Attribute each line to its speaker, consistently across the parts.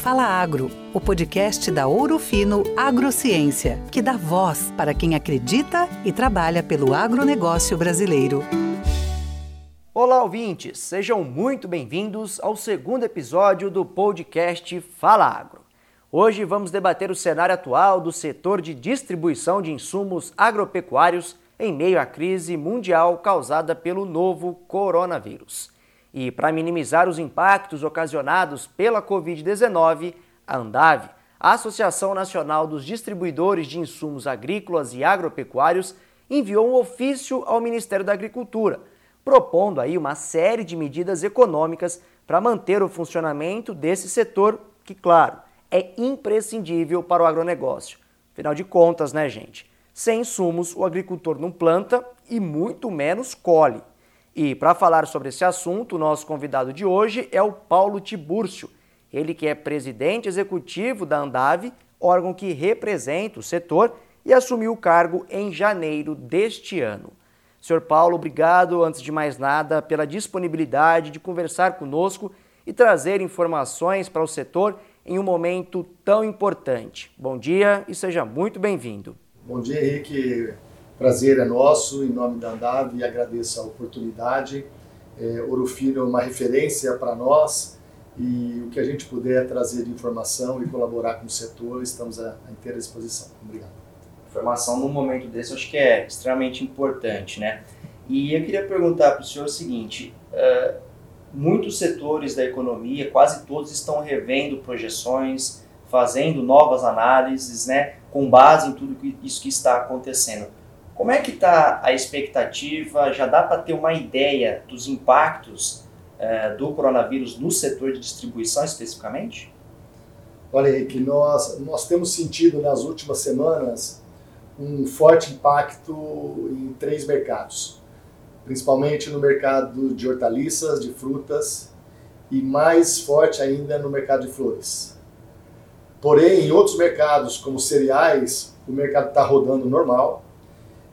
Speaker 1: Fala Agro, o podcast da Ouro Fino Agrociência, que dá voz para quem acredita e trabalha pelo agronegócio brasileiro.
Speaker 2: Olá, ouvintes! Sejam muito bem-vindos ao segundo episódio do podcast Fala Agro. Hoje vamos debater o cenário atual do setor de distribuição de insumos agropecuários em meio à crise mundial causada pelo novo coronavírus. E para minimizar os impactos ocasionados pela Covid-19, a Andave, a Associação Nacional dos Distribuidores de Insumos Agrícolas e Agropecuários, enviou um ofício ao Ministério da Agricultura, propondo aí uma série de medidas econômicas para manter o funcionamento desse setor, que, claro, é imprescindível para o agronegócio. Afinal de contas, né, gente? Sem insumos, o agricultor não planta e muito menos colhe. E para falar sobre esse assunto, o nosso convidado de hoje é o Paulo Tibúrcio, ele que é presidente executivo da Andave, órgão que representa o setor e assumiu o cargo em janeiro deste ano. Senhor Paulo, obrigado, antes de mais nada, pela disponibilidade de conversar conosco e trazer informações para o setor em um momento tão importante. Bom dia e seja muito bem-vindo.
Speaker 3: Bom dia, Henrique. Prazer é nosso, em nome da Andave, e agradeço a oportunidade. É, Ouro Fino é uma referência para nós e o que a gente puder trazer de informação e colaborar com o setor, estamos à inteira disposição. Obrigado.
Speaker 2: Informação num momento desse, acho que é extremamente importante, né? E eu queria perguntar para o senhor o seguinte: uh, muitos setores da economia, quase todos, estão revendo projeções, fazendo novas análises, né, com base em tudo isso que está acontecendo. Como é que está a expectativa? Já dá para ter uma ideia dos impactos eh, do coronavírus no setor de distribuição especificamente?
Speaker 3: Olha, Henrique, nós, nós temos sentido nas últimas semanas um forte impacto em três mercados, principalmente no mercado de hortaliças, de frutas e mais forte ainda no mercado de flores. Porém, em outros mercados, como cereais, o mercado está rodando normal,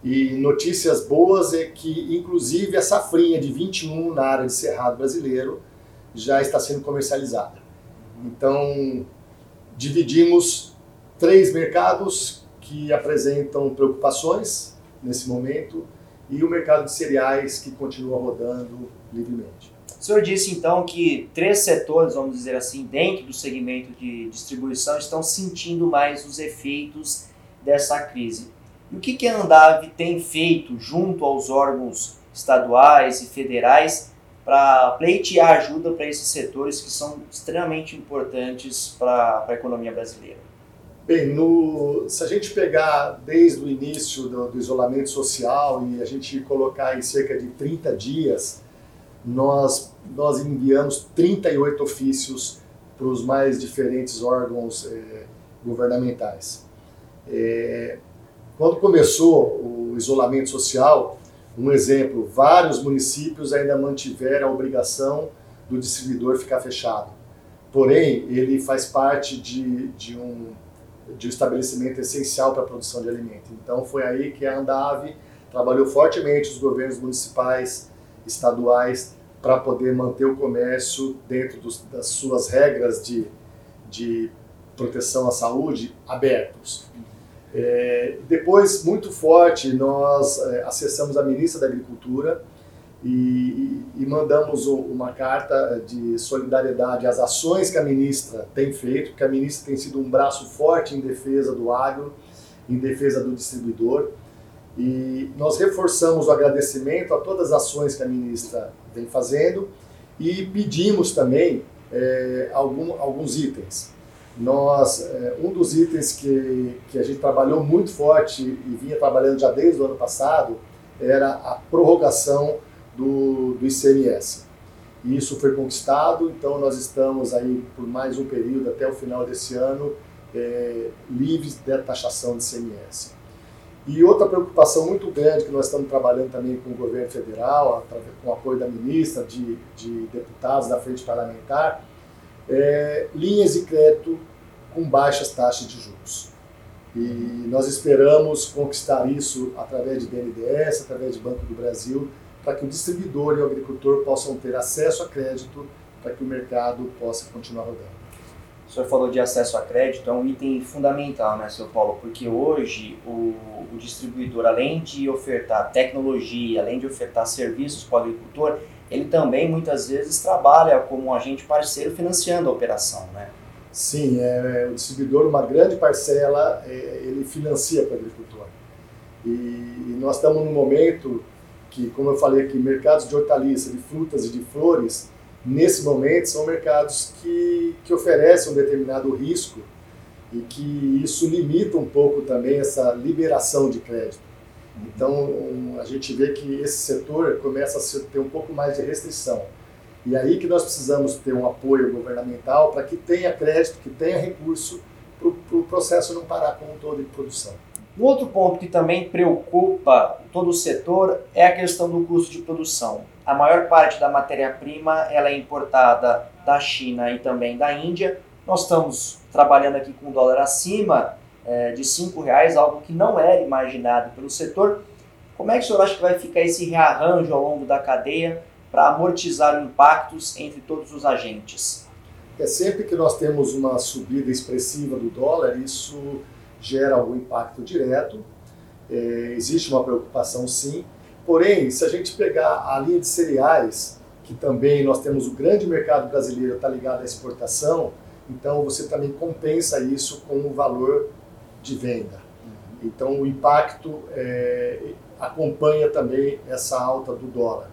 Speaker 3: e notícias boas é que, inclusive, a safrinha de 21 na área de cerrado brasileiro já está sendo comercializada. Então, dividimos três mercados que apresentam preocupações nesse momento e o mercado de cereais que continua rodando livremente.
Speaker 2: O senhor disse então que três setores, vamos dizer assim, dentro do segmento de distribuição estão sentindo mais os efeitos dessa crise. E o que, que a Andave tem feito junto aos órgãos estaduais e federais para pleitear ajuda para esses setores que são extremamente importantes para a economia brasileira?
Speaker 3: Bem, no, se a gente pegar desde o início do, do, isolamento social e a gente colocar em cerca de 30 dias, nós, nós enviamos 38 ofícios para os mais diferentes órgãos eh, governamentais. Eh, quando começou o isolamento social, um exemplo, vários municípios ainda mantiveram a obrigação do distribuidor ficar fechado. Porém, ele faz parte de, de, um, de um estabelecimento essencial para a produção de alimento. Então, foi aí que a Andave trabalhou fortemente os governos municipais, estaduais, para poder manter o comércio dentro dos, das suas regras de, de proteção à saúde abertos. É, depois, muito forte, nós é, acessamos a ministra da Agricultura e, e, mandamos uma carta de solidariedade às ações que a ministra tem feito, que a ministra tem sido um braço forte em defesa do agro, em defesa do distribuidor. E nós reforçamos o agradecimento a todas as ações que a ministra vem fazendo e pedimos também é, algum, alguns itens nós é, um dos itens que, que a gente trabalhou muito forte e vinha trabalhando já desde o ano passado era a prorrogação do, do ICMS. E isso foi conquistado, então nós estamos aí por mais um período até o final desse ano é, livres da taxação de ICMS. E outra preocupação muito grande que nós estamos trabalhando também com o governo federal, com o apoio da ministra, de, de deputados da frente parlamentar, é, linhas de crédito com baixas taxas de juros. E nós esperamos conquistar isso através de BNDES, através de Banco do Brasil, para que o distribuidor e o agricultor possam ter acesso a crédito para que o mercado possa continuar rodando.
Speaker 2: O senhor falou de acesso a crédito, é um item fundamental, né, seu Paulo? Porque hoje o, o distribuidor, além de ofertar tecnologia, além de ofertar serviços para o agricultor, ele também muitas vezes trabalha como um agente parceiro financiando a operação, né?
Speaker 3: Sim, é, é o distribuidor, uma grande parcela, é, ele financia para o agricultor. E, e, nós estamos num momento que, como eu falei aqui, mercados de hortaliças, de frutas e de flores, nesse momento são mercados que, que oferecem um determinado risco e que isso limita um pouco também essa liberação de crédito. Então, a gente vê que esse setor começa a ter um pouco mais de restrição. E aí que nós precisamos ter um apoio governamental para que tenha crédito, que tenha recurso para o pro processo não parar como um todo de produção.
Speaker 2: Um outro ponto que também preocupa todo o setor é a questão do custo de produção. A maior parte da matéria-prima é importada da China e também da Índia. Nós estamos trabalhando aqui com dólar acima é, de R$ reais, algo que não era imaginado pelo setor. Como é que o senhor acha que vai ficar esse rearranjo ao longo da cadeia para amortizar impactos entre todos os agentes?
Speaker 3: É sempre que nós temos uma subida expressiva do dólar, isso gera algum impacto direto. É, existe uma preocupação, sim. Porém, se a gente pegar a linha de cereais, que também nós temos o grande mercado brasileiro está ligado à exportação, então você também compensa isso com o valor de venda. Então o impacto é, acompanha também essa alta do dólar.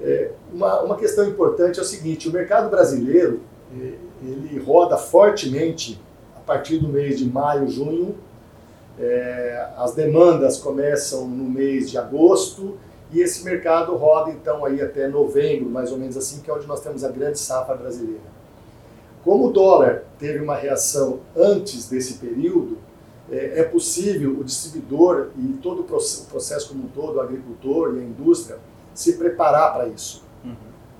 Speaker 3: É, uma, uma questão importante é o seguinte: o mercado brasileiro é, ele roda fortemente a partir do mês de maio, junho. É, as demandas começam no mês de agosto e esse mercado roda então aí até novembro, mais ou menos assim, que é onde nós temos a grande safra brasileira. Como o dólar teve uma reação antes desse período, é, é possível o distribuidor e todo o processo como um todo, o agricultor e a indústria, se preparar para isso. Uhum.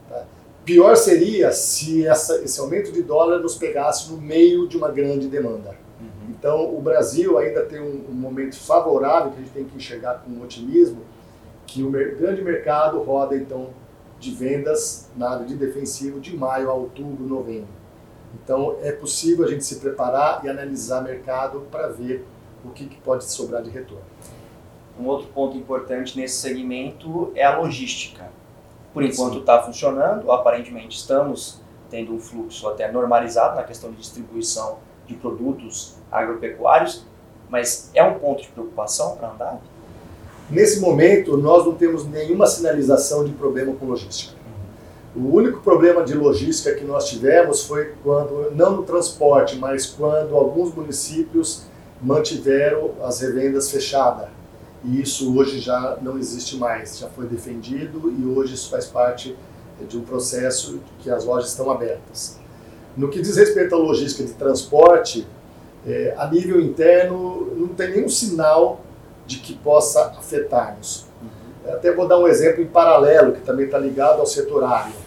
Speaker 3: Tá? Pior seria se essa, esse aumento de dólar nos pegasse no meio de uma grande demanda. Uhum. Então, o Brasil ainda tem um, um, momento favorável que a gente tem que enxergar com otimismo, que o mer grande mercado roda, então, de vendas na área de defensivo de maio a outubro, novembro. Então, é possível a gente se preparar e analisar mercado para ver o que, que pode sobrar de retorno.
Speaker 2: Um outro ponto importante nesse segmento é a logística. Por enquanto está funcionando, aparentemente estamos tendo um fluxo até normalizado na questão de distribuição de produtos agropecuários, mas é um ponto de preocupação para andar?
Speaker 3: Nesse momento, nós não temos nenhuma sinalização de problema com logística. O único problema de logística que nós tivemos foi quando, não no transporte, mas quando alguns municípios mantiveram as revendas fechadas e isso hoje já não existe mais, já foi defendido e hoje isso faz parte de um processo que as lojas estão abertas. No que diz respeito à logística de transporte, é, a nível interno não tem nenhum sinal de que possa afetar-nos. Uhum. Até vou dar um exemplo em paralelo, que também está ligado ao setor agro.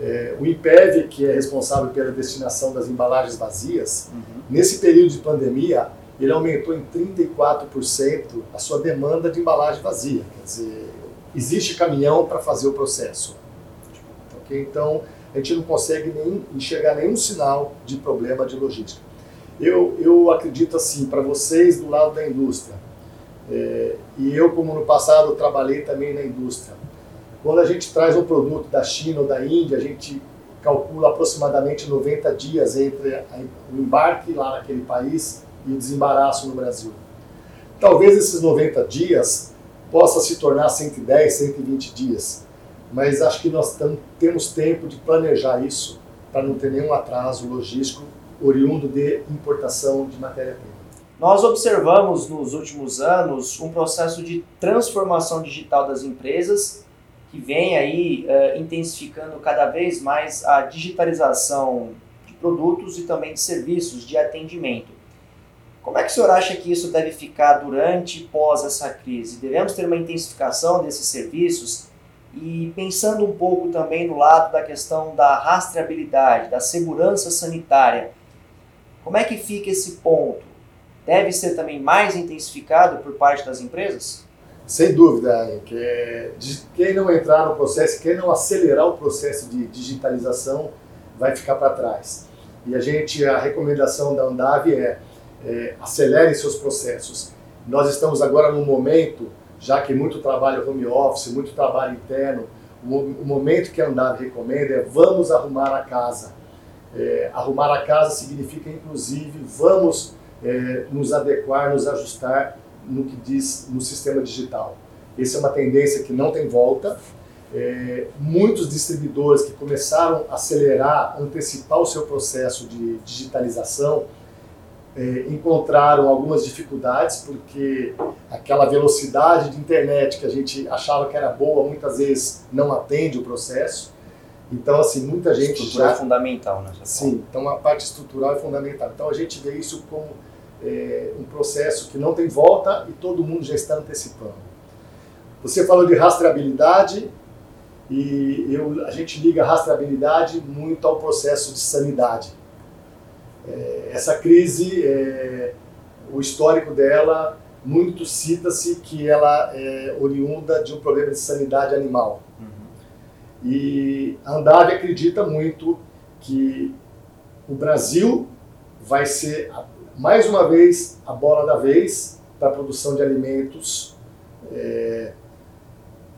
Speaker 3: É, o IMPEV, que é responsável pela destinação das embalagens vazias, uhum. nesse período de pandemia, ele aumentou em 34% a sua demanda de embalagem vazia. Quer dizer, existe caminhão para fazer o processo. Okay? Então, a gente não consegue nem enxergar nenhum sinal de problema de logística. Eu, eu acredito assim, para vocês do lado da indústria, é, e eu, como no passado, trabalhei também na indústria, quando a gente traz um produto da China ou da Índia, a gente calcula aproximadamente 90 dias entre o embarque lá naquele país e o desembaraço no Brasil. Talvez esses 90 dias possa se tornar 110, 120 dias, mas acho que nós temos tempo de planejar isso para não ter nenhum atraso logístico oriundo de importação de matéria-prima.
Speaker 2: Nós observamos nos últimos anos um processo de transformação digital das empresas que vem aí uh, intensificando cada vez mais a digitalização de produtos e também de serviços de atendimento. Como é que o senhor acha que isso deve ficar durante e pós essa crise? Devemos ter uma intensificação desses serviços e pensando um pouco também no lado da questão da rastreabilidade, da segurança sanitária. Como é que fica esse ponto? Deve ser também mais intensificado por parte das empresas?
Speaker 3: Sem dúvida, que quem não entrar no processo, quem não acelerar o processo de digitalização, vai ficar para trás. E a gente, a recomendação da Andave é, é acelere seus processos. Nós estamos agora num momento, já que muito trabalho home office, muito trabalho interno, o, momento que a Andave recomenda é vamos arrumar a casa. É, arrumar a casa significa, inclusive, vamos é, nos adequar, nos ajustar no que diz no sistema digital. Essa é uma tendência que não tem volta. É, muitos distribuidores que começaram a acelerar, antecipar o seu processo de digitalização, é, encontraram algumas dificuldades, porque aquela velocidade de internet que a gente achava que era boa, muitas vezes não atende o processo. Então, assim, muita gente.
Speaker 2: Estrutura já... é fundamental, né?
Speaker 3: Sim, então a parte estrutural é fundamental. Então a gente vê isso como é, um processo que não tem volta e todo mundo já está antecipando. Você falou de rastreabilidade e eu, a gente liga a rastreabilidade muito ao processo de sanidade. É, essa crise, é, o histórico dela, muito cita-se que ela é oriunda de um problema de sanidade animal. Uhum. E a Andave acredita muito que o Brasil vai ser mais uma vez a bola da vez para a produção de alimentos, é,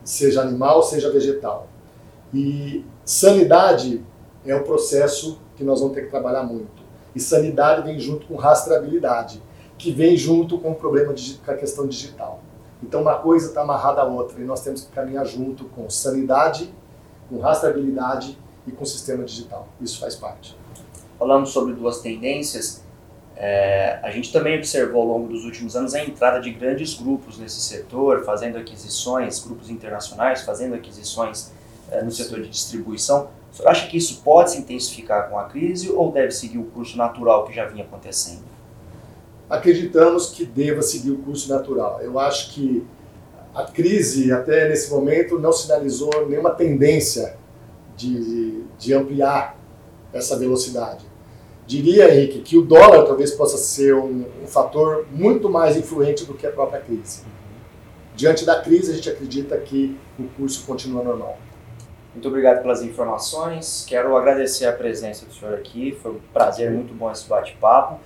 Speaker 3: seja animal, seja vegetal. E sanidade é o processo que nós vamos ter que trabalhar muito. E sanidade vem junto com rastreabilidade, que vem junto com o problema de, com a questão digital. Então uma coisa está amarrada à outra e nós temos que caminhar junto com sanidade, com rastreabilidade e com sistema digital. Isso faz parte.
Speaker 2: Falamos sobre duas tendências é, a gente também observou ao longo dos últimos anos a entrada de grandes grupos nesse setor, fazendo aquisições, grupos internacionais fazendo aquisições é, no setor de distribuição. Senhor acha que isso pode se intensificar com a crise ou deve seguir o curso natural que já vinha acontecendo?
Speaker 3: Acreditamos que deva seguir o curso natural. Eu acho que a crise, até nesse momento, não sinalizou nenhuma tendência de, de ampliar essa velocidade diria, Henrique, que o dólar talvez possa ser um, um fator muito mais influente do que a própria crise. Diante da crise, a gente acredita que o curso continua normal.
Speaker 2: Muito obrigado pelas informações. Quero agradecer a presença do senhor aqui. Foi um prazer, muito bom esse bate-papo.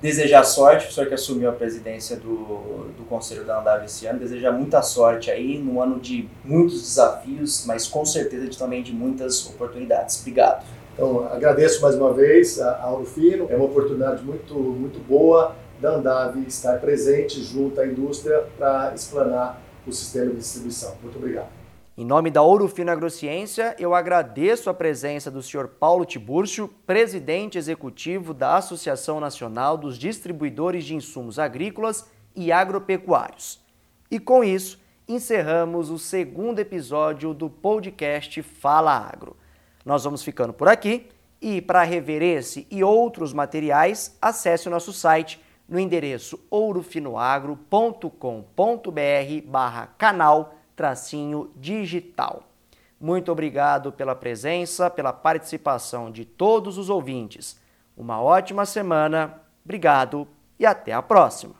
Speaker 2: Desejar sorte, o senhor que assumiu a presidência do, do Conselho da Andave esse ano. Desejar muita sorte aí, num ano de muitos desafios, mas com certeza de, também de muitas oportunidades. Obrigado.
Speaker 3: Então, agradeço mais uma vez a, a Fino. É uma oportunidade muito, muito boa da Andave estar presente junto à indústria para explanar o sistema de distribuição. Muito obrigado.
Speaker 2: Em nome da Ouro Fino Agrociência, eu agradeço a presença do senhor Paulo Tibúrcio, presidente executivo da Associação Nacional dos Distribuidores de Insumos Agrícolas e Agropecuários. E com isso, encerramos o segundo episódio do podcast Fala Agro. Nós vamos ficando por aqui e para rever esse e outros materiais, acesse o nosso site no endereço ourofinoagro.com.br barra canal tracinho digital. Muito obrigado pela presença, pela participação de todos os ouvintes. Uma ótima semana, obrigado e até a próxima.